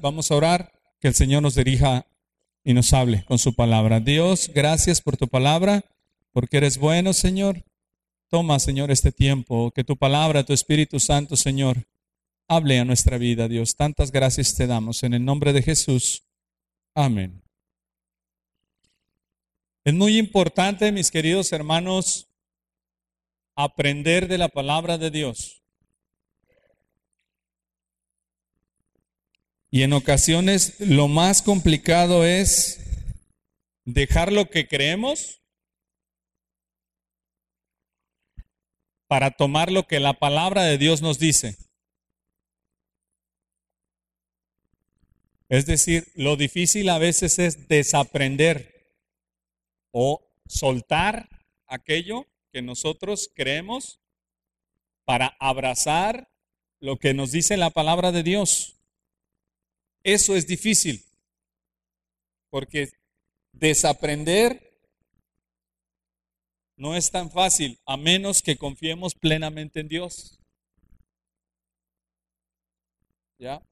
vamos a orar, que el Señor nos dirija y nos hable con su palabra. Dios, gracias por tu palabra, porque eres bueno, Señor. Toma, Señor, este tiempo, que tu palabra, tu Espíritu Santo, Señor, hable a nuestra vida, Dios. Tantas gracias te damos en el nombre de Jesús. Amén. Es muy importante, mis queridos hermanos, aprender de la palabra de Dios. Y en ocasiones lo más complicado es dejar lo que creemos para tomar lo que la palabra de Dios nos dice. Es decir, lo difícil a veces es desaprender o soltar aquello que nosotros creemos para abrazar lo que nos dice la palabra de Dios. Eso es difícil, porque desaprender no es tan fácil, a menos que confiemos plenamente en Dios. ¿Ya?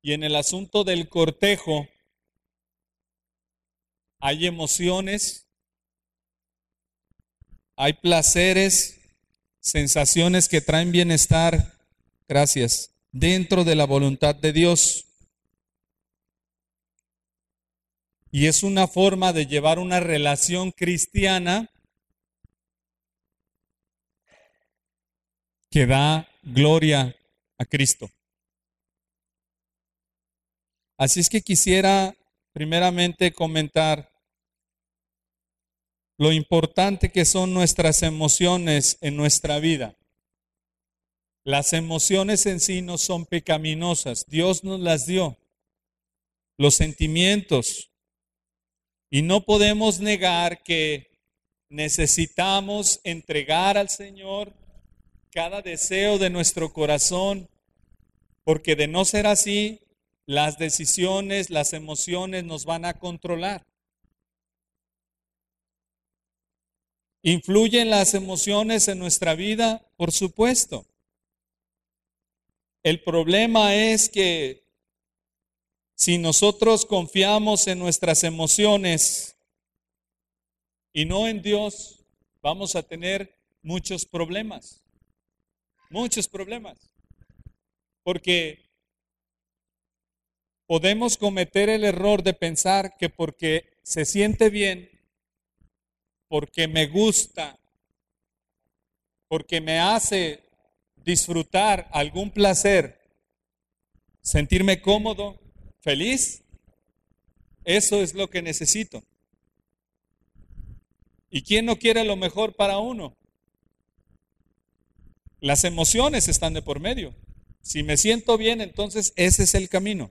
Y en el asunto del cortejo, hay emociones, hay placeres, sensaciones que traen bienestar. Gracias dentro de la voluntad de Dios. Y es una forma de llevar una relación cristiana que da gloria a Cristo. Así es que quisiera primeramente comentar lo importante que son nuestras emociones en nuestra vida. Las emociones en sí no son pecaminosas, Dios nos las dio. Los sentimientos. Y no podemos negar que necesitamos entregar al Señor cada deseo de nuestro corazón, porque de no ser así, las decisiones, las emociones nos van a controlar. ¿Influyen las emociones en nuestra vida? Por supuesto. El problema es que si nosotros confiamos en nuestras emociones y no en Dios, vamos a tener muchos problemas. Muchos problemas. Porque podemos cometer el error de pensar que porque se siente bien, porque me gusta, porque me hace disfrutar algún placer, sentirme cómodo, feliz, eso es lo que necesito. ¿Y quién no quiere lo mejor para uno? Las emociones están de por medio. Si me siento bien, entonces ese es el camino.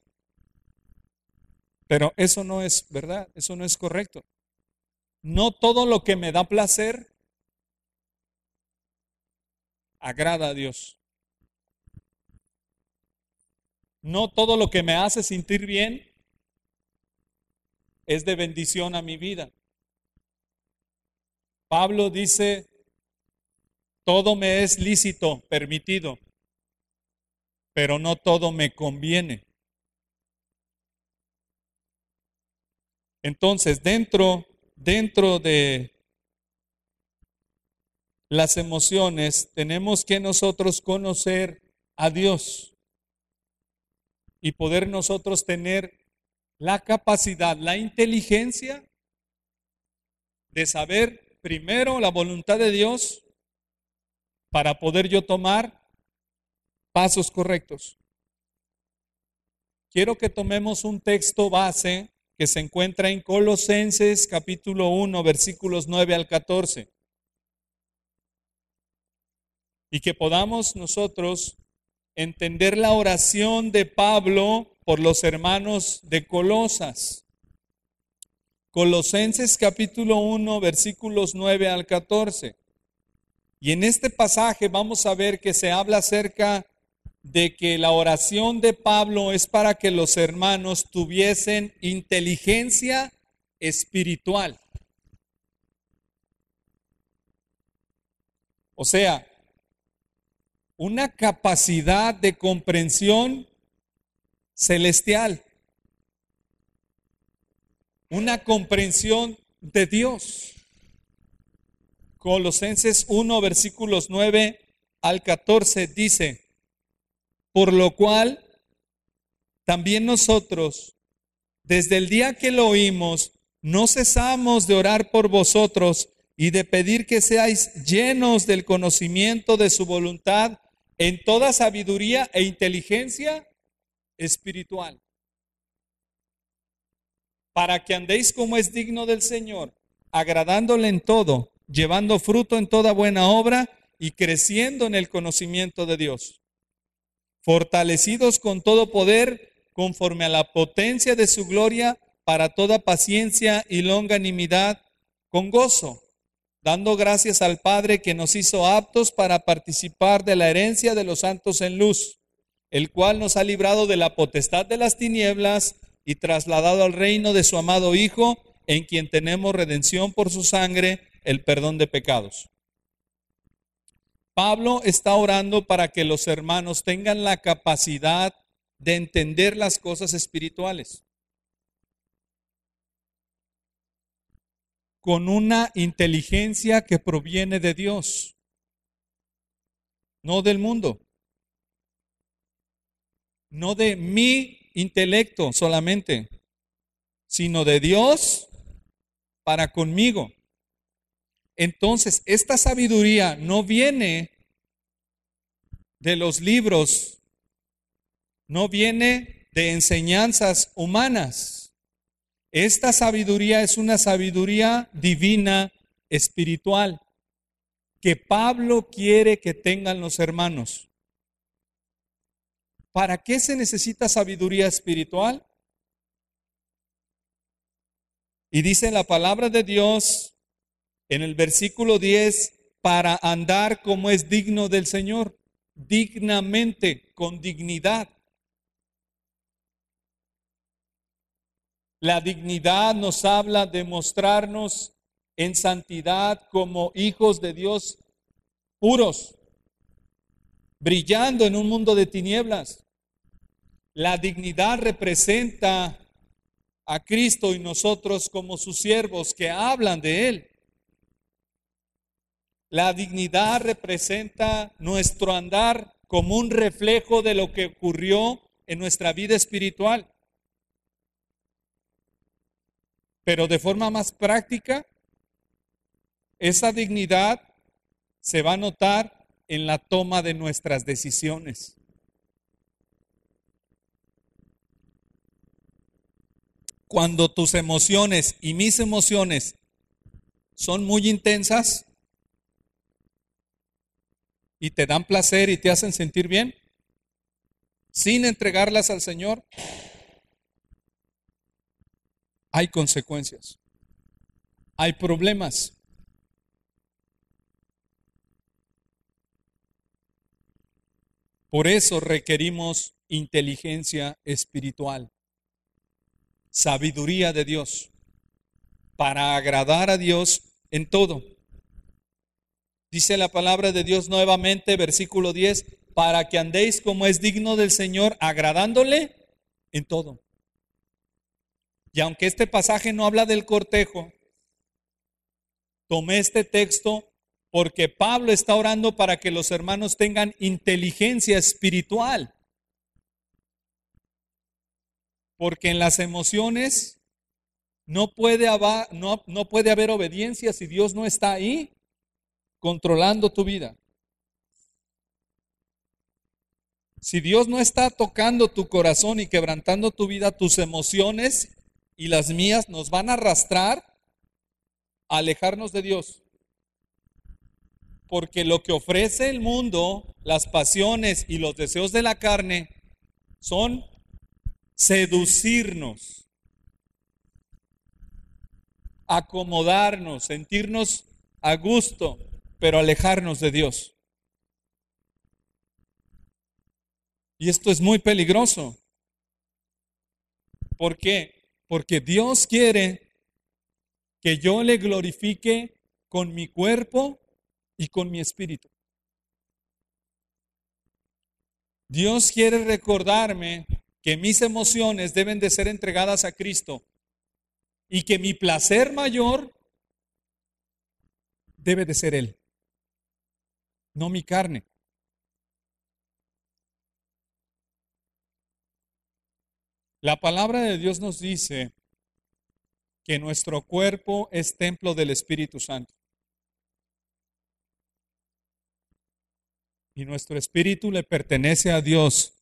Pero eso no es verdad, eso no es correcto. No todo lo que me da placer agrada a Dios. No todo lo que me hace sentir bien es de bendición a mi vida. Pablo dice, todo me es lícito, permitido, pero no todo me conviene. Entonces, dentro, dentro de las emociones, tenemos que nosotros conocer a Dios y poder nosotros tener la capacidad, la inteligencia de saber primero la voluntad de Dios para poder yo tomar pasos correctos. Quiero que tomemos un texto base que se encuentra en Colosenses capítulo 1 versículos 9 al 14 y que podamos nosotros entender la oración de Pablo por los hermanos de Colosas. Colosenses capítulo 1 versículos 9 al 14. Y en este pasaje vamos a ver que se habla acerca de que la oración de Pablo es para que los hermanos tuviesen inteligencia espiritual. O sea, una capacidad de comprensión celestial, una comprensión de Dios. Colosenses 1, versículos 9 al 14 dice, por lo cual también nosotros, desde el día que lo oímos, no cesamos de orar por vosotros y de pedir que seáis llenos del conocimiento de su voluntad en toda sabiduría e inteligencia espiritual, para que andéis como es digno del Señor, agradándole en todo, llevando fruto en toda buena obra y creciendo en el conocimiento de Dios, fortalecidos con todo poder conforme a la potencia de su gloria para toda paciencia y longanimidad con gozo, dando gracias al Padre que nos hizo aptos para participar de la herencia de los santos en luz, el cual nos ha librado de la potestad de las tinieblas y trasladado al reino de su amado Hijo, en quien tenemos redención por su sangre, el perdón de pecados. Pablo está orando para que los hermanos tengan la capacidad de entender las cosas espirituales. Con una inteligencia que proviene de Dios, no del mundo, no de mi intelecto solamente, sino de Dios para conmigo. Entonces, esta sabiduría no viene de los libros, no viene de enseñanzas humanas esta sabiduría es una sabiduría divina, espiritual, que Pablo quiere que tengan los hermanos. ¿Para qué se necesita sabiduría espiritual? Y dice la palabra de Dios en el versículo 10, para andar como es digno del Señor, dignamente, con dignidad. La dignidad nos habla de mostrarnos en santidad como hijos de Dios puros, brillando en un mundo de tinieblas. La dignidad representa a Cristo y nosotros como sus siervos que hablan de Él. La dignidad representa nuestro andar como un reflejo de lo que ocurrió en nuestra vida espiritual. Pero de forma más práctica, esa dignidad se va a notar en la toma de nuestras decisiones. Cuando tus emociones y mis emociones son muy intensas y te dan placer y te hacen sentir bien, sin entregarlas al Señor, hay consecuencias, hay problemas. Por eso requerimos inteligencia espiritual, sabiduría de Dios, para agradar a Dios en todo. Dice la palabra de Dios nuevamente, versículo 10, para que andéis como es digno del Señor, agradándole en todo. Y aunque este pasaje no habla del cortejo, tomé este texto porque Pablo está orando para que los hermanos tengan inteligencia espiritual. Porque en las emociones no puede, haber, no, no puede haber obediencia si Dios no está ahí controlando tu vida. Si Dios no está tocando tu corazón y quebrantando tu vida, tus emociones y las mías nos van a arrastrar a alejarnos de Dios. Porque lo que ofrece el mundo, las pasiones y los deseos de la carne, son seducirnos, acomodarnos, sentirnos a gusto, pero alejarnos de Dios. Y esto es muy peligroso. ¿Por qué? Porque Dios quiere que yo le glorifique con mi cuerpo y con mi espíritu. Dios quiere recordarme que mis emociones deben de ser entregadas a Cristo y que mi placer mayor debe de ser Él, no mi carne. La palabra de Dios nos dice que nuestro cuerpo es templo del Espíritu Santo. Y nuestro espíritu le pertenece a Dios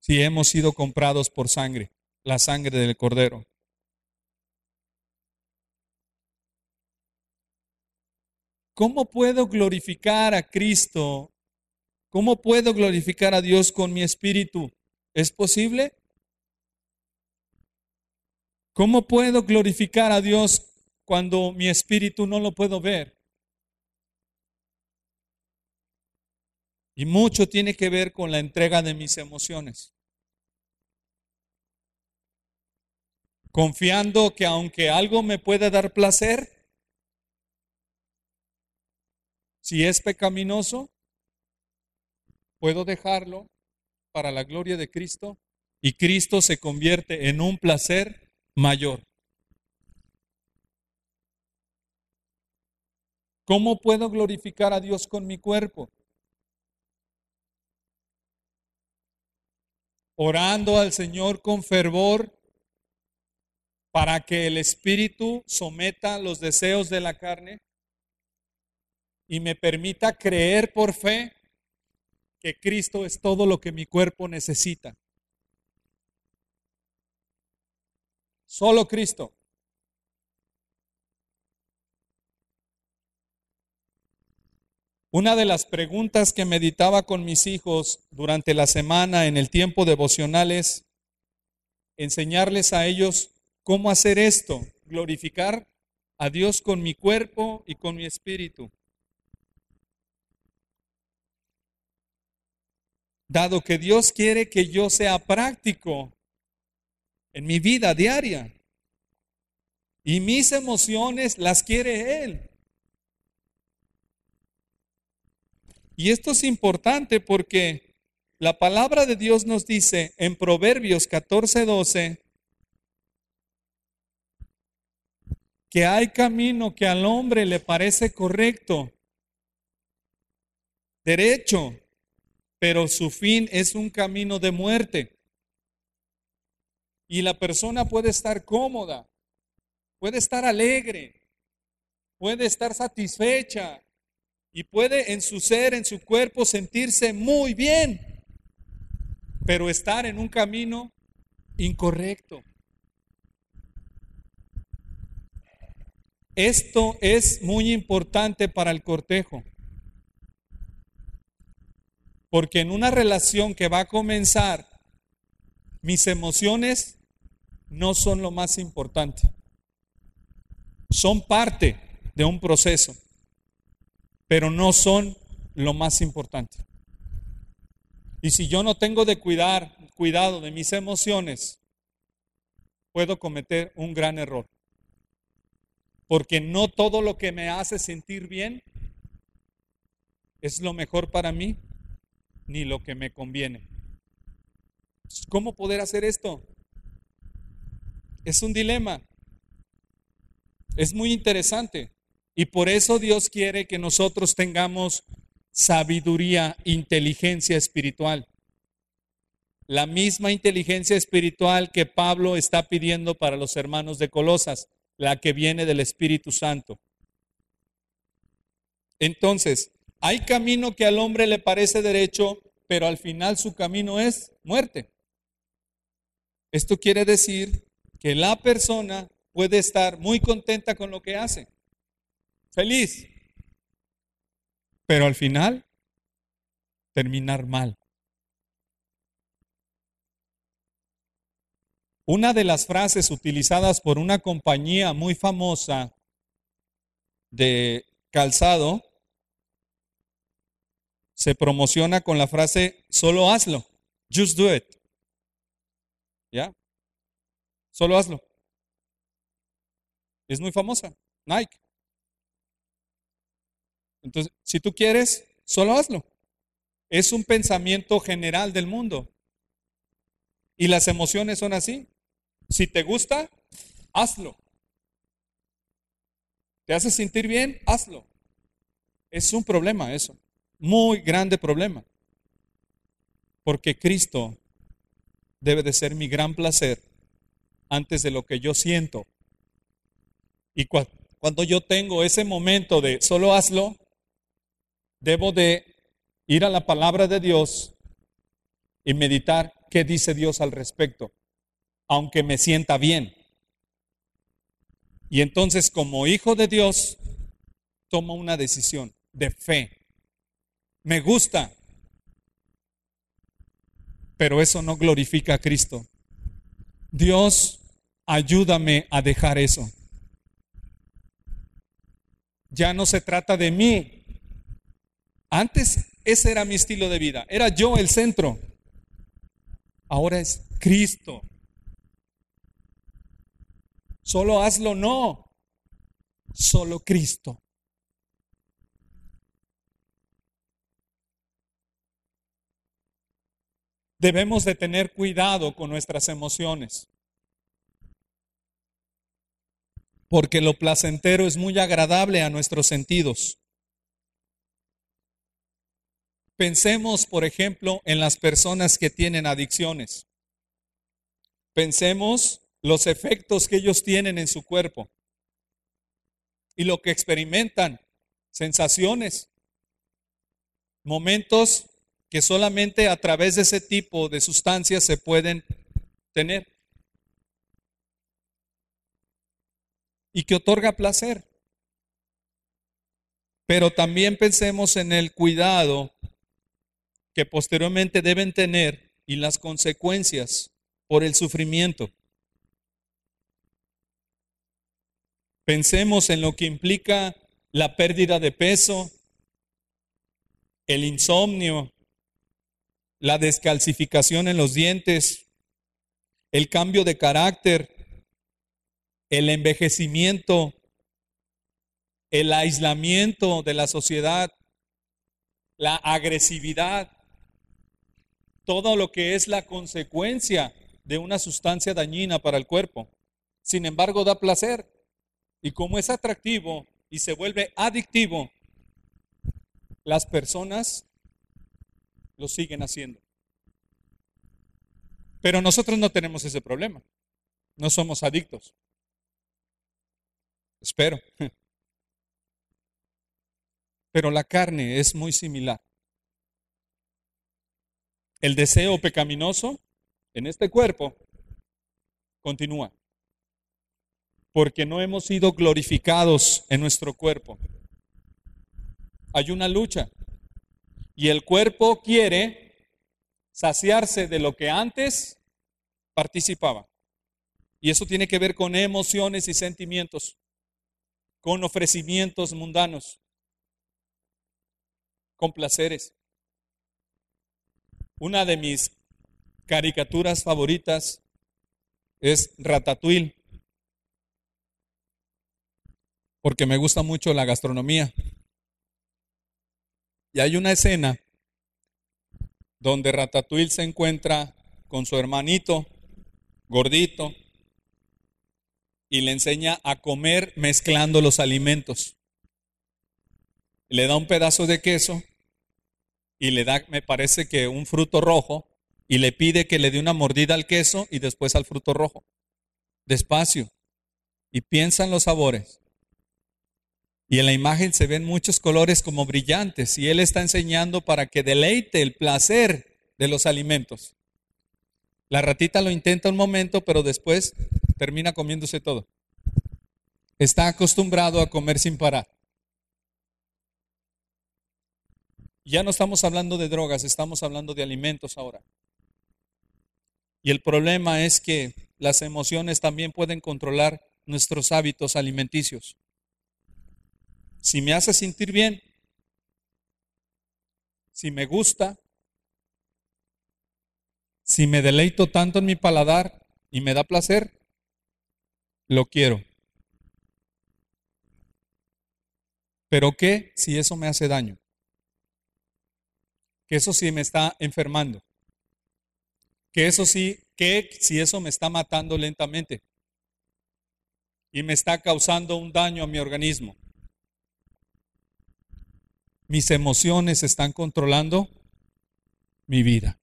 si hemos sido comprados por sangre, la sangre del Cordero. ¿Cómo puedo glorificar a Cristo? ¿Cómo puedo glorificar a Dios con mi espíritu? ¿Es posible? ¿Cómo puedo glorificar a Dios cuando mi espíritu no lo puedo ver? Y mucho tiene que ver con la entrega de mis emociones. Confiando que aunque algo me puede dar placer, si es pecaminoso, puedo dejarlo para la gloria de Cristo y Cristo se convierte en un placer mayor. ¿Cómo puedo glorificar a Dios con mi cuerpo? Orando al Señor con fervor para que el Espíritu someta los deseos de la carne y me permita creer por fe que Cristo es todo lo que mi cuerpo necesita. Solo Cristo. Una de las preguntas que meditaba con mis hijos durante la semana en el tiempo devocional es enseñarles a ellos cómo hacer esto, glorificar a Dios con mi cuerpo y con mi espíritu. Dado que Dios quiere que yo sea práctico en mi vida diaria. Y mis emociones las quiere Él. Y esto es importante porque la palabra de Dios nos dice en Proverbios 14, 12 que hay camino que al hombre le parece correcto, derecho, pero su fin es un camino de muerte. Y la persona puede estar cómoda, puede estar alegre, puede estar satisfecha y puede en su ser, en su cuerpo sentirse muy bien, pero estar en un camino incorrecto. Esto es muy importante para el cortejo. Porque en una relación que va a comenzar, mis emociones no son lo más importante. Son parte de un proceso, pero no son lo más importante. Y si yo no tengo de cuidar, cuidado de mis emociones, puedo cometer un gran error. Porque no todo lo que me hace sentir bien es lo mejor para mí, ni lo que me conviene. ¿Cómo poder hacer esto? Es un dilema. Es muy interesante. Y por eso Dios quiere que nosotros tengamos sabiduría, inteligencia espiritual. La misma inteligencia espiritual que Pablo está pidiendo para los hermanos de Colosas, la que viene del Espíritu Santo. Entonces, hay camino que al hombre le parece derecho, pero al final su camino es muerte. Esto quiere decir que la persona puede estar muy contenta con lo que hace, feliz, pero al final terminar mal. Una de las frases utilizadas por una compañía muy famosa de calzado se promociona con la frase, solo hazlo, just do it. ¿Ya? Solo hazlo. Es muy famosa, Nike. Entonces, si tú quieres, solo hazlo. Es un pensamiento general del mundo. Y las emociones son así. Si te gusta, hazlo. ¿Te hace sentir bien? Hazlo. Es un problema eso. Muy grande problema. Porque Cristo debe de ser mi gran placer antes de lo que yo siento. Y cuando yo tengo ese momento de solo hazlo, debo de ir a la palabra de Dios y meditar qué dice Dios al respecto, aunque me sienta bien. Y entonces como hijo de Dios, tomo una decisión de fe. Me gusta, pero eso no glorifica a Cristo. Dios, ayúdame a dejar eso. Ya no se trata de mí. Antes ese era mi estilo de vida. Era yo el centro. Ahora es Cristo. Solo hazlo, no. Solo Cristo. Debemos de tener cuidado con nuestras emociones. Porque lo placentero es muy agradable a nuestros sentidos. Pensemos, por ejemplo, en las personas que tienen adicciones. Pensemos los efectos que ellos tienen en su cuerpo y lo que experimentan, sensaciones, momentos que solamente a través de ese tipo de sustancias se pueden tener y que otorga placer. Pero también pensemos en el cuidado que posteriormente deben tener y las consecuencias por el sufrimiento. Pensemos en lo que implica la pérdida de peso, el insomnio, la descalcificación en los dientes, el cambio de carácter, el envejecimiento, el aislamiento de la sociedad, la agresividad, todo lo que es la consecuencia de una sustancia dañina para el cuerpo. Sin embargo, da placer. Y como es atractivo y se vuelve adictivo, las personas lo siguen haciendo. Pero nosotros no tenemos ese problema. No somos adictos. Espero. Pero la carne es muy similar. El deseo pecaminoso en este cuerpo continúa. Porque no hemos sido glorificados en nuestro cuerpo. Hay una lucha. Y el cuerpo quiere saciarse de lo que antes participaba. Y eso tiene que ver con emociones y sentimientos, con ofrecimientos mundanos, con placeres. Una de mis caricaturas favoritas es Ratatouille, porque me gusta mucho la gastronomía. Y hay una escena donde Ratatouille se encuentra con su hermanito gordito y le enseña a comer mezclando los alimentos. Le da un pedazo de queso y le da, me parece que un fruto rojo, y le pide que le dé una mordida al queso y después al fruto rojo. Despacio. Y piensa en los sabores. Y en la imagen se ven muchos colores como brillantes y él está enseñando para que deleite el placer de los alimentos. La ratita lo intenta un momento, pero después termina comiéndose todo. Está acostumbrado a comer sin parar. Ya no estamos hablando de drogas, estamos hablando de alimentos ahora. Y el problema es que las emociones también pueden controlar nuestros hábitos alimenticios. Si me hace sentir bien, si me gusta, si me deleito tanto en mi paladar y me da placer, lo quiero. Pero ¿qué si eso me hace daño? que eso sí me está enfermando, que eso sí ¿qué si eso me está matando lentamente? Y me está causando un daño a mi organismo. Mis emociones están controlando mi vida.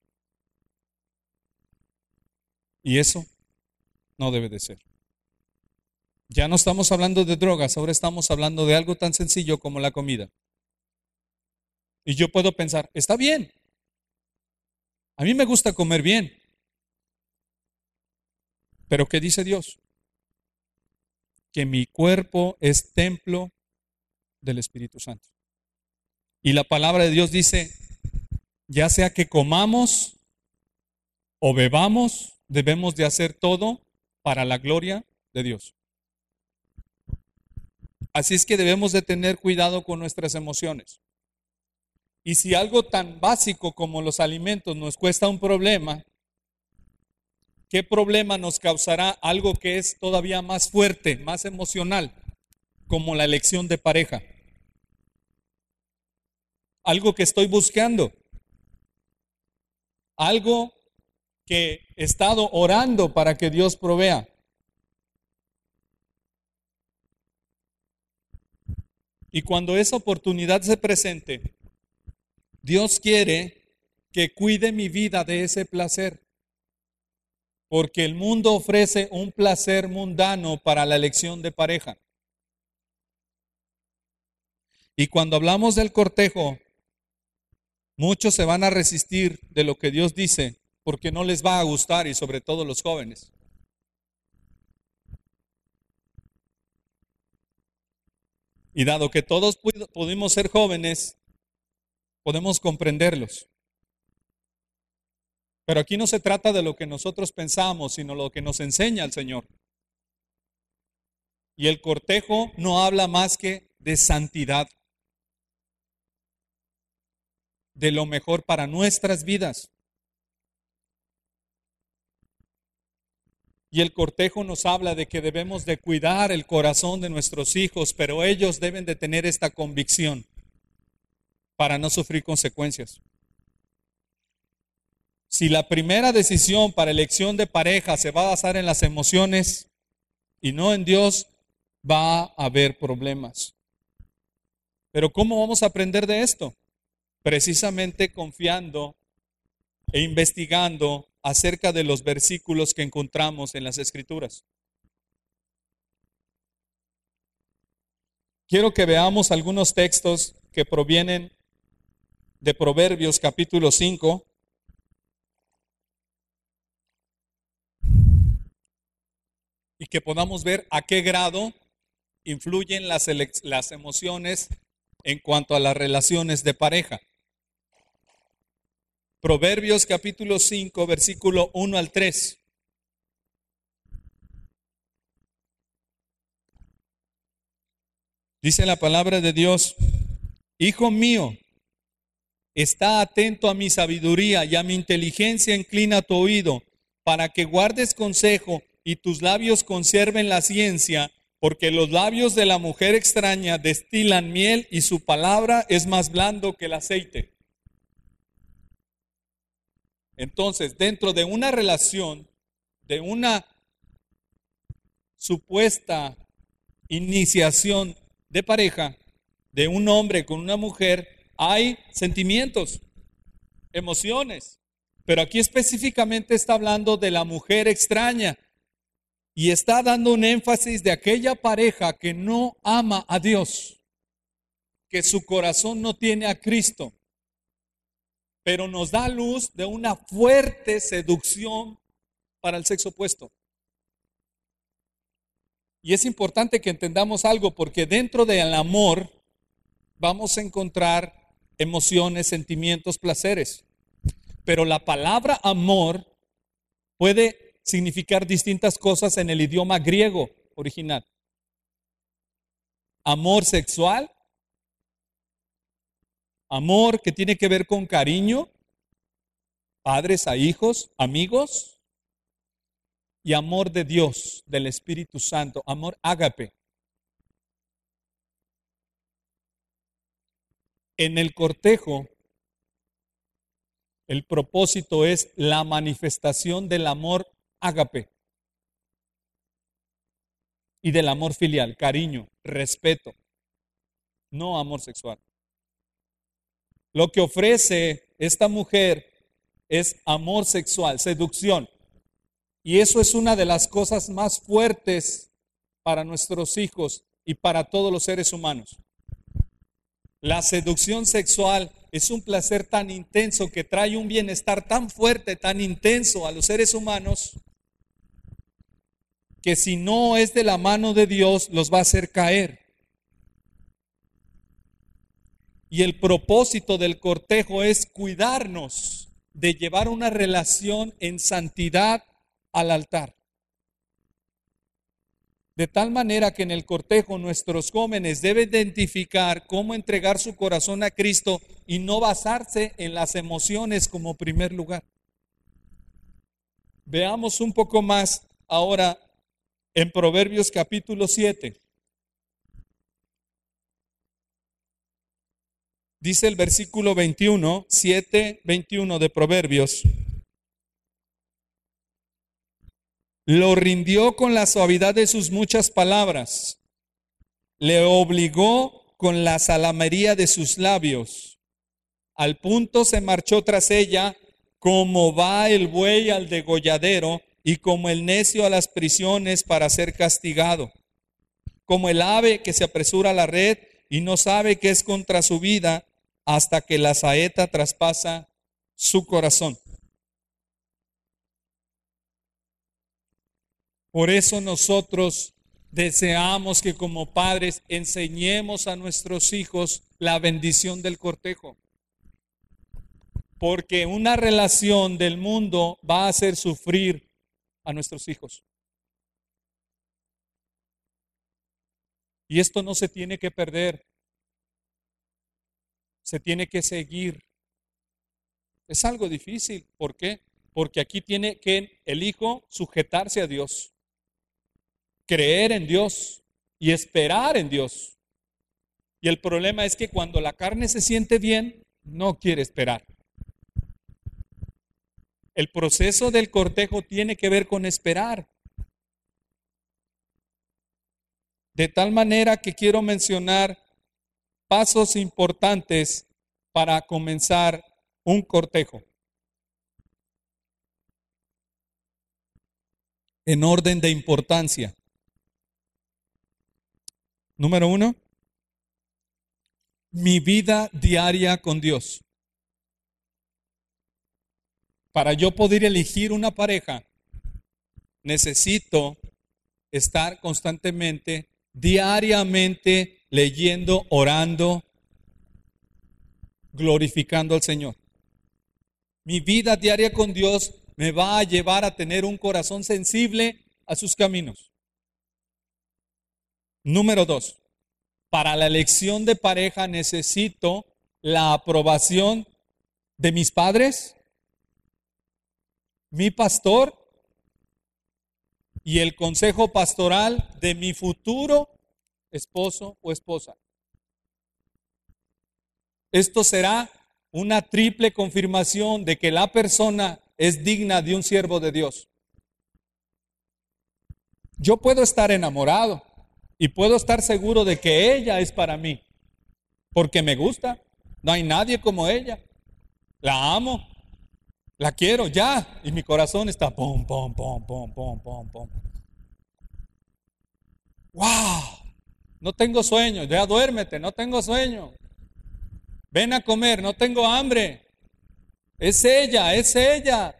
Y eso no debe de ser. Ya no estamos hablando de drogas, ahora estamos hablando de algo tan sencillo como la comida. Y yo puedo pensar, está bien. A mí me gusta comer bien. Pero ¿qué dice Dios? Que mi cuerpo es templo del Espíritu Santo. Y la palabra de Dios dice, ya sea que comamos o bebamos, debemos de hacer todo para la gloria de Dios. Así es que debemos de tener cuidado con nuestras emociones. Y si algo tan básico como los alimentos nos cuesta un problema, ¿qué problema nos causará algo que es todavía más fuerte, más emocional, como la elección de pareja? Algo que estoy buscando. Algo que he estado orando para que Dios provea. Y cuando esa oportunidad se presente, Dios quiere que cuide mi vida de ese placer. Porque el mundo ofrece un placer mundano para la elección de pareja. Y cuando hablamos del cortejo, muchos se van a resistir de lo que Dios dice porque no les va a gustar y sobre todo los jóvenes. Y dado que todos pudimos ser jóvenes, podemos comprenderlos. Pero aquí no se trata de lo que nosotros pensamos, sino lo que nos enseña el Señor. Y el cortejo no habla más que de santidad, de lo mejor para nuestras vidas. Y el cortejo nos habla de que debemos de cuidar el corazón de nuestros hijos, pero ellos deben de tener esta convicción para no sufrir consecuencias. Si la primera decisión para elección de pareja se va a basar en las emociones y no en Dios, va a haber problemas. Pero ¿cómo vamos a aprender de esto? Precisamente confiando e investigando acerca de los versículos que encontramos en las Escrituras. Quiero que veamos algunos textos que provienen de Proverbios capítulo 5. Y que podamos ver a qué grado influyen las, las emociones en cuanto a las relaciones de pareja. Proverbios capítulo 5, versículo 1 al 3. Dice la palabra de Dios, Hijo mío, está atento a mi sabiduría y a mi inteligencia inclina tu oído, para que guardes consejo y tus labios conserven la ciencia, porque los labios de la mujer extraña destilan miel y su palabra es más blando que el aceite. Entonces, dentro de una relación, de una supuesta iniciación de pareja, de un hombre con una mujer, hay sentimientos, emociones. Pero aquí específicamente está hablando de la mujer extraña y está dando un énfasis de aquella pareja que no ama a Dios, que su corazón no tiene a Cristo pero nos da luz de una fuerte seducción para el sexo opuesto. Y es importante que entendamos algo porque dentro del amor vamos a encontrar emociones, sentimientos, placeres. Pero la palabra amor puede significar distintas cosas en el idioma griego original. Amor sexual, Amor que tiene que ver con cariño, padres a hijos, amigos, y amor de Dios, del Espíritu Santo, amor ágape. En el cortejo, El propósito es la manifestación del amor ágape y del amor filial, cariño, respeto, no amor sexual. Lo que ofrece esta mujer es amor sexual, seducción. Y eso es una de las cosas más fuertes para nuestros hijos y para todos los seres humanos. La seducción sexual es un placer tan intenso que trae un bienestar tan fuerte, tan intenso a los seres humanos, que si no es de la mano de Dios, los va a hacer caer. Y el propósito del cortejo es cuidarnos de llevar una relación en santidad al altar. De tal manera que en el cortejo nuestros jóvenes deben identificar cómo entregar su corazón a Cristo y no basarse en las emociones como primer lugar. Veamos un poco más ahora en Proverbios capítulo 7. Dice el versículo 21, 7, 21 de Proverbios. Lo rindió con la suavidad de sus muchas palabras. Le obligó con la salamería de sus labios. Al punto se marchó tras ella, como va el buey al degolladero y como el necio a las prisiones para ser castigado. Como el ave que se apresura a la red y no sabe que es contra su vida hasta que la saeta traspasa su corazón. Por eso nosotros deseamos que como padres enseñemos a nuestros hijos la bendición del cortejo. Porque una relación del mundo va a hacer sufrir a nuestros hijos. Y esto no se tiene que perder. Se tiene que seguir. Es algo difícil. ¿Por qué? Porque aquí tiene que el hijo sujetarse a Dios creer en Dios y esperar en Dios. Y el problema es que cuando la carne se siente bien, no quiere esperar. El proceso del cortejo tiene que ver con esperar. De tal manera que quiero mencionar pasos importantes para comenzar un cortejo. En orden de importancia. Número uno, mi vida diaria con Dios. Para yo poder elegir una pareja, necesito estar constantemente, diariamente leyendo, orando, glorificando al Señor. Mi vida diaria con Dios me va a llevar a tener un corazón sensible a sus caminos. Número dos, para la elección de pareja necesito la aprobación de mis padres, mi pastor y el consejo pastoral de mi futuro esposo o esposa. Esto será una triple confirmación de que la persona es digna de un siervo de Dios. Yo puedo estar enamorado, y puedo estar seguro de que ella es para mí, porque me gusta. No hay nadie como ella. La amo, la quiero ya, y mi corazón está pom, pom, pom, pom, pom, pom, pom. ¡Wow! No tengo sueño, ya duérmete, no tengo sueño. Ven a comer, no tengo hambre. Es ella, es ella.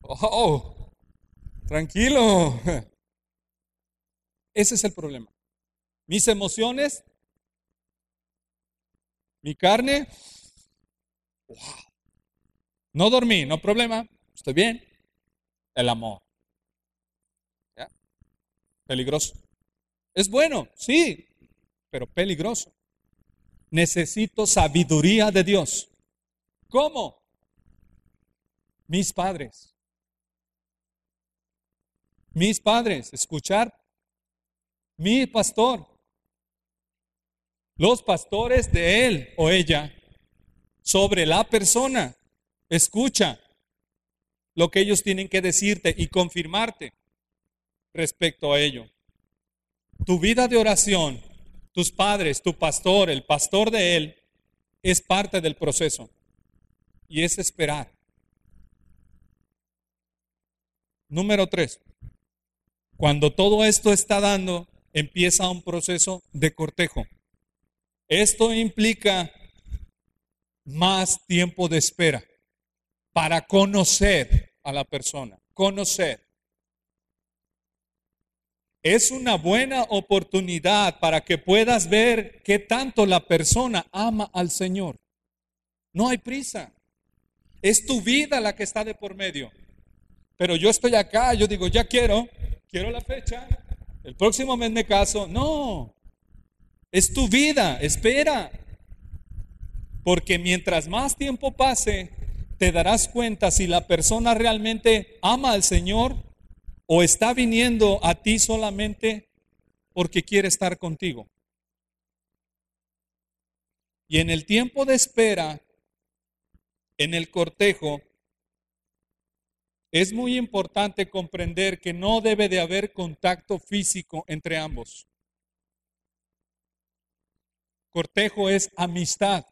Oh, tranquilo. Ese es el problema. Mis emociones, mi carne, wow. No dormí, no problema, estoy bien. El amor. Peligroso. Es bueno, sí, pero peligroso. Necesito sabiduría de Dios. ¿Cómo? Mis padres. Mis padres, escuchar mi pastor. Los pastores de él o ella sobre la persona. Escucha lo que ellos tienen que decirte y confirmarte respecto a ello. Tu vida de oración, tus padres, tu pastor, el pastor de él, es parte del proceso y es esperar. Número tres, cuando todo esto está dando, empieza un proceso de cortejo. Esto implica más tiempo de espera para conocer a la persona, conocer. Es una buena oportunidad para que puedas ver qué tanto la persona ama al Señor. No hay prisa. Es tu vida la que está de por medio. Pero yo estoy acá, yo digo, ya quiero, quiero la fecha, el próximo mes me caso. No, es tu vida, espera. Porque mientras más tiempo pase, te darás cuenta si la persona realmente ama al Señor o está viniendo a ti solamente porque quiere estar contigo. Y en el tiempo de espera, en el cortejo, es muy importante comprender que no debe de haber contacto físico entre ambos. Cortejo es amistad.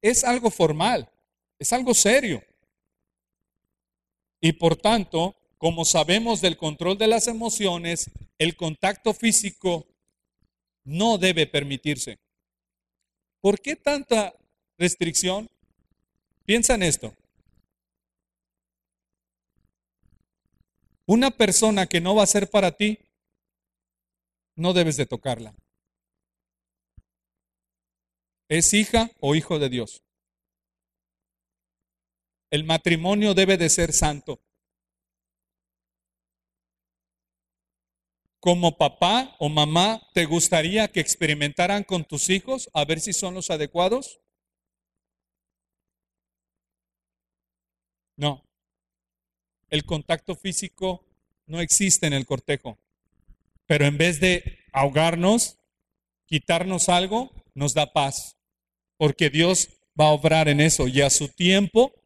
Es algo formal, es algo serio. Y por tanto, como sabemos del control de las emociones, el contacto físico no debe permitirse. ¿Por qué tanta restricción? Piensa en esto. Una persona que no va a ser para ti, no debes de tocarla. Es hija o hijo de Dios. El matrimonio debe de ser santo. Como papá o mamá, ¿te gustaría que experimentaran con tus hijos a ver si son los adecuados? No. El contacto físico no existe en el cortejo. Pero en vez de ahogarnos, quitarnos algo, nos da paz. Porque Dios va a obrar en eso y a su tiempo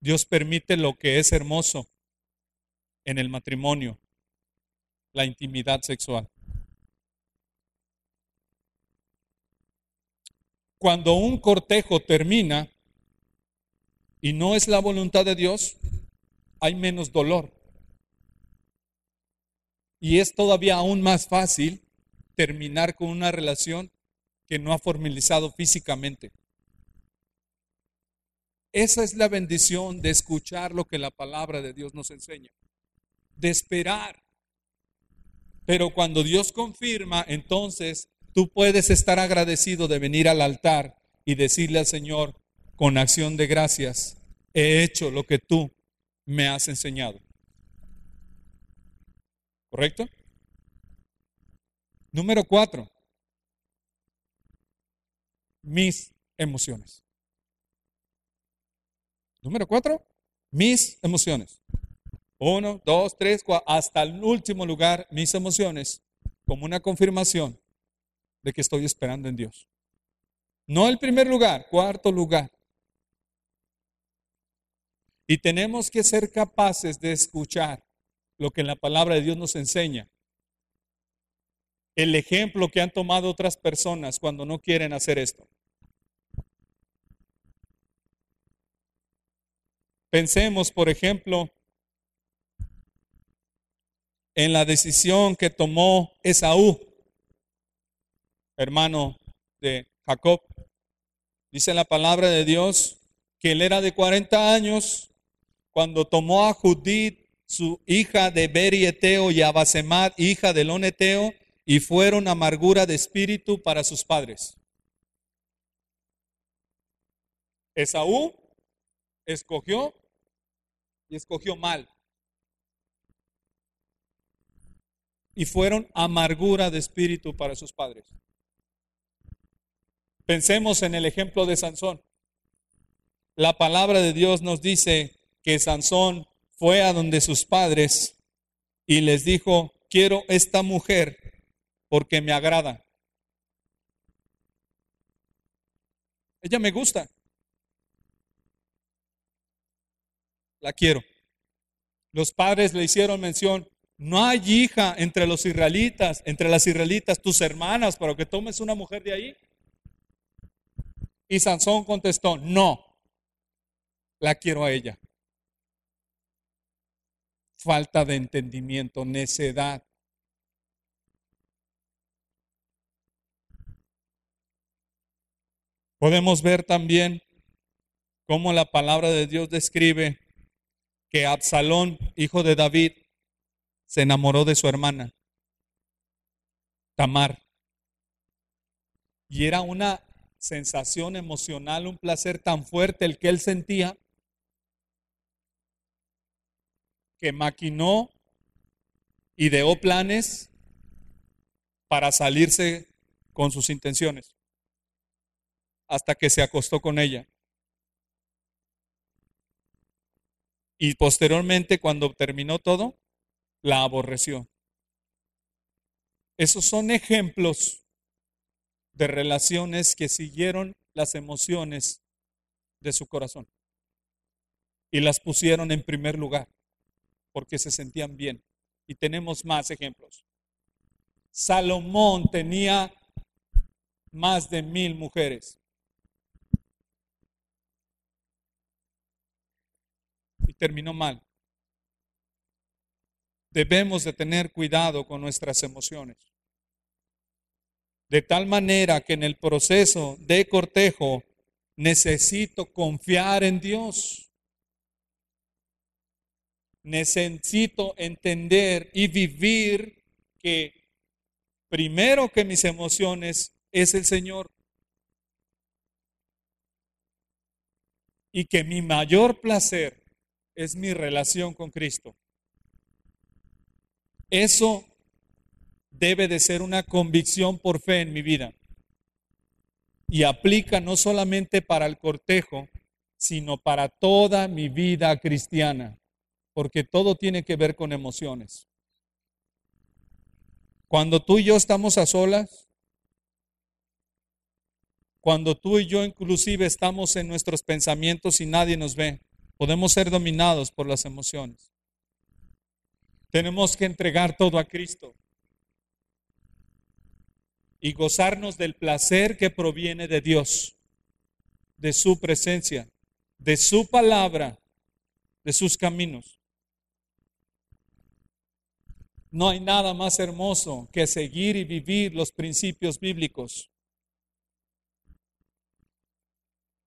Dios permite lo que es hermoso en el matrimonio, la intimidad sexual. Cuando un cortejo termina y no es la voluntad de Dios, hay menos dolor. Y es todavía aún más fácil terminar con una relación que no ha formalizado físicamente. Esa es la bendición de escuchar lo que la palabra de Dios nos enseña, de esperar. Pero cuando Dios confirma, entonces tú puedes estar agradecido de venir al altar y decirle al Señor con acción de gracias, he hecho lo que tú me has enseñado. ¿Correcto? Número cuatro, mis emociones. Número cuatro, mis emociones. Uno, dos, tres, cuatro, hasta el último lugar, mis emociones, como una confirmación de que estoy esperando en Dios. No el primer lugar, cuarto lugar. Y tenemos que ser capaces de escuchar lo que la palabra de Dios nos enseña. El ejemplo que han tomado otras personas cuando no quieren hacer esto. Pensemos, por ejemplo, en la decisión que tomó Esaú, hermano de Jacob. Dice la palabra de Dios que él era de 40 años cuando tomó a Judith, su hija de Berieteo y a Basemat, hija de Loneteo, y fueron amargura de espíritu para sus padres. Esaú escogió y escogió mal. Y fueron amargura de espíritu para sus padres. Pensemos en el ejemplo de Sansón. La palabra de Dios nos dice que Sansón fue a donde sus padres y les dijo, quiero esta mujer porque me agrada. Ella me gusta. La quiero. Los padres le hicieron mención, no hay hija entre los israelitas, entre las israelitas, tus hermanas, para que tomes una mujer de ahí. Y Sansón contestó, no, la quiero a ella. Falta de entendimiento, necedad. Podemos ver también cómo la palabra de Dios describe que Absalón, hijo de David, se enamoró de su hermana, Tamar. Y era una sensación emocional, un placer tan fuerte el que él sentía, que maquinó, ideó planes para salirse con sus intenciones, hasta que se acostó con ella. Y posteriormente, cuando terminó todo, la aborreció. Esos son ejemplos de relaciones que siguieron las emociones de su corazón y las pusieron en primer lugar porque se sentían bien. Y tenemos más ejemplos. Salomón tenía más de mil mujeres. Terminó mal. Debemos de tener cuidado con nuestras emociones. De tal manera que en el proceso de cortejo necesito confiar en Dios. Necesito entender y vivir que primero que mis emociones es el Señor. Y que mi mayor placer es mi relación con Cristo. Eso debe de ser una convicción por fe en mi vida. Y aplica no solamente para el cortejo, sino para toda mi vida cristiana, porque todo tiene que ver con emociones. Cuando tú y yo estamos a solas, cuando tú y yo inclusive estamos en nuestros pensamientos y nadie nos ve, Podemos ser dominados por las emociones. Tenemos que entregar todo a Cristo y gozarnos del placer que proviene de Dios, de su presencia, de su palabra, de sus caminos. No hay nada más hermoso que seguir y vivir los principios bíblicos.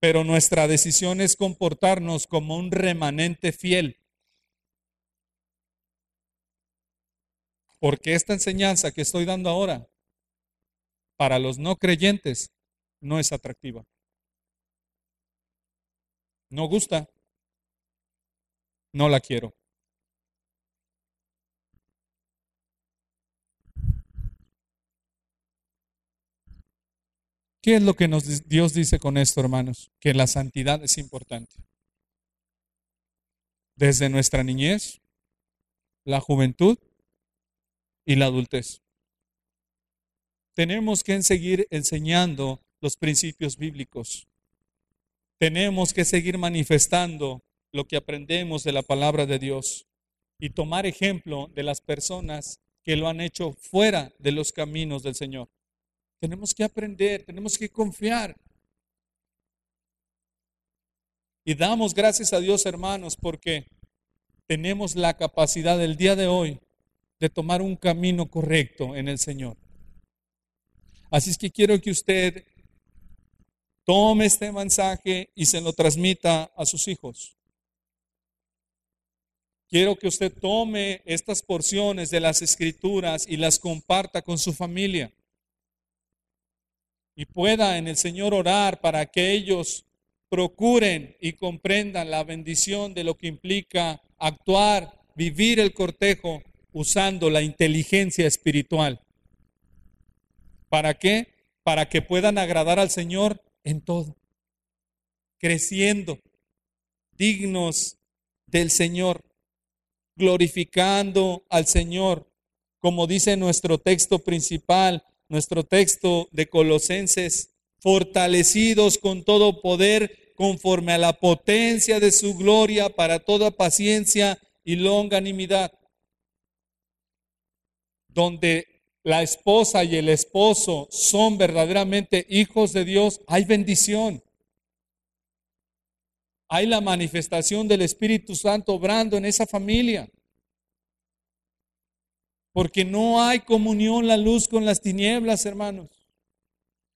Pero nuestra decisión es comportarnos como un remanente fiel. Porque esta enseñanza que estoy dando ahora, para los no creyentes, no es atractiva. No gusta. No la quiero. ¿Qué es lo que nos, Dios dice con esto, hermanos? Que la santidad es importante. Desde nuestra niñez, la juventud y la adultez. Tenemos que seguir enseñando los principios bíblicos. Tenemos que seguir manifestando lo que aprendemos de la palabra de Dios y tomar ejemplo de las personas que lo han hecho fuera de los caminos del Señor. Tenemos que aprender, tenemos que confiar. Y damos gracias a Dios, hermanos, porque tenemos la capacidad del día de hoy de tomar un camino correcto en el Señor. Así es que quiero que usted tome este mensaje y se lo transmita a sus hijos. Quiero que usted tome estas porciones de las escrituras y las comparta con su familia y pueda en el Señor orar para que ellos procuren y comprendan la bendición de lo que implica actuar, vivir el cortejo usando la inteligencia espiritual. ¿Para qué? Para que puedan agradar al Señor en todo, creciendo, dignos del Señor, glorificando al Señor, como dice nuestro texto principal, nuestro texto de Colosenses fortalecidos con todo poder conforme a la potencia de su gloria para toda paciencia y longanimidad. Donde la esposa y el esposo son verdaderamente hijos de Dios, hay bendición. Hay la manifestación del Espíritu Santo obrando en esa familia. Porque no hay comunión la luz con las tinieblas, hermanos.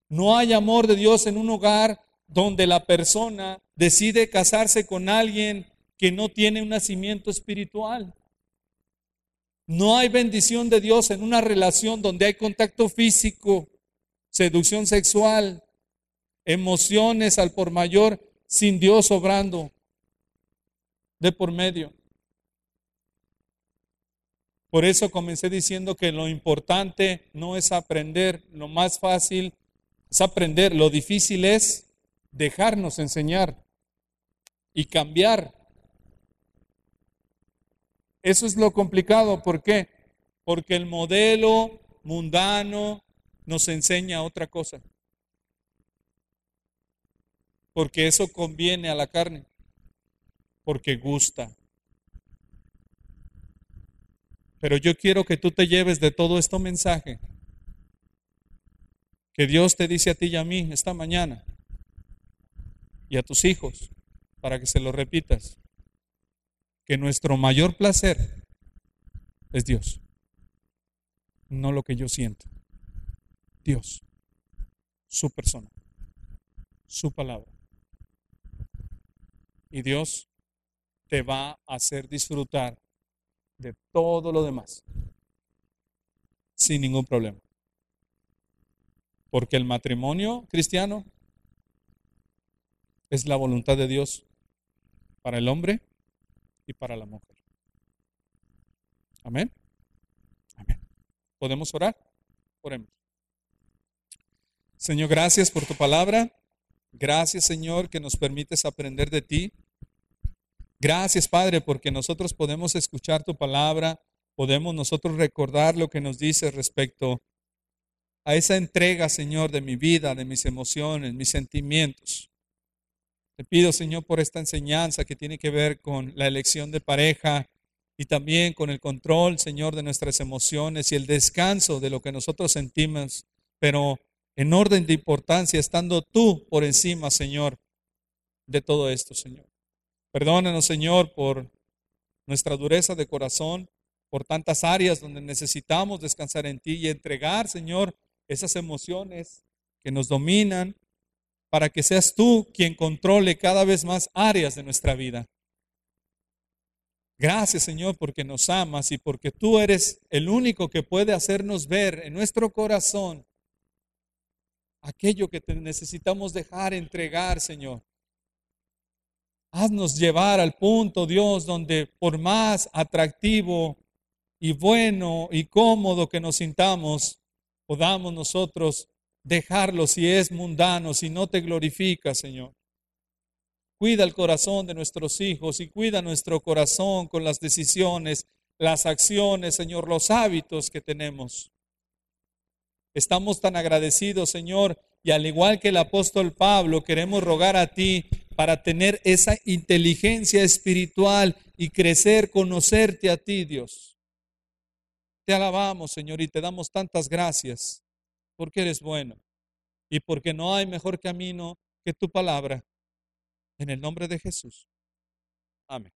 No hay amor de Dios en un hogar donde la persona decide casarse con alguien que no tiene un nacimiento espiritual. No hay bendición de Dios en una relación donde hay contacto físico, seducción sexual, emociones al por mayor, sin Dios obrando de por medio. Por eso comencé diciendo que lo importante no es aprender, lo más fácil es aprender, lo difícil es dejarnos enseñar y cambiar eso es lo complicado. ¿Por qué? Porque el modelo mundano nos enseña otra cosa. Porque eso conviene a la carne. Porque gusta. Pero yo quiero que tú te lleves de todo este mensaje que Dios te dice a ti y a mí esta mañana y a tus hijos para que se lo repitas que nuestro mayor placer es Dios, no lo que yo siento. Dios, su persona, su palabra. Y Dios te va a hacer disfrutar de todo lo demás sin ningún problema. Porque el matrimonio cristiano es la voluntad de Dios para el hombre y para la mujer. Amén. Amén. ¿Podemos orar? Oremos. Señor, gracias por tu palabra. Gracias, Señor, que nos permites aprender de ti. Gracias, Padre, porque nosotros podemos escuchar tu palabra, podemos nosotros recordar lo que nos dice respecto a esa entrega, Señor, de mi vida, de mis emociones, mis sentimientos. Te pido, Señor, por esta enseñanza que tiene que ver con la elección de pareja y también con el control, Señor, de nuestras emociones y el descanso de lo que nosotros sentimos, pero en orden de importancia, estando tú por encima, Señor, de todo esto, Señor. Perdónanos, Señor, por nuestra dureza de corazón, por tantas áreas donde necesitamos descansar en ti y entregar, Señor, esas emociones que nos dominan, para que seas tú quien controle cada vez más áreas de nuestra vida. Gracias Señor porque nos amas y porque tú eres el único que puede hacernos ver en nuestro corazón aquello que te necesitamos dejar entregar, Señor. Haznos llevar al punto, Dios, donde por más atractivo y bueno y cómodo que nos sintamos, podamos nosotros dejarlo si es mundano, si no te glorifica, Señor. Cuida el corazón de nuestros hijos y cuida nuestro corazón con las decisiones, las acciones, Señor, los hábitos que tenemos. Estamos tan agradecidos, Señor, y al igual que el apóstol Pablo, queremos rogar a ti para tener esa inteligencia espiritual y crecer, conocerte a ti, Dios. Te alabamos, Señor, y te damos tantas gracias porque eres bueno y porque no hay mejor camino que tu palabra. En el nombre de Jesús. Amén.